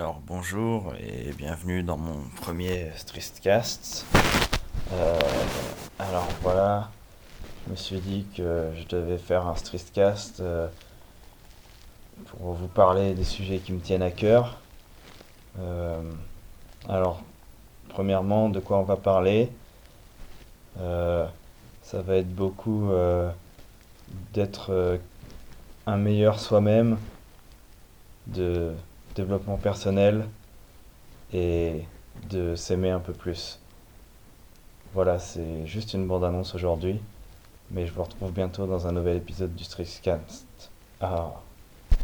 Alors bonjour et bienvenue dans mon premier Streetcast. Euh, alors voilà, je me suis dit que je devais faire un Streetcast euh, pour vous parler des sujets qui me tiennent à cœur. Euh, alors, premièrement, de quoi on va parler? Ça va être beaucoup d'être un meilleur soi-même, de développement personnel et de s'aimer un peu plus. Voilà, c'est juste une bande-annonce aujourd'hui, mais je vous retrouve bientôt dans un nouvel épisode du Streetcast. Ah.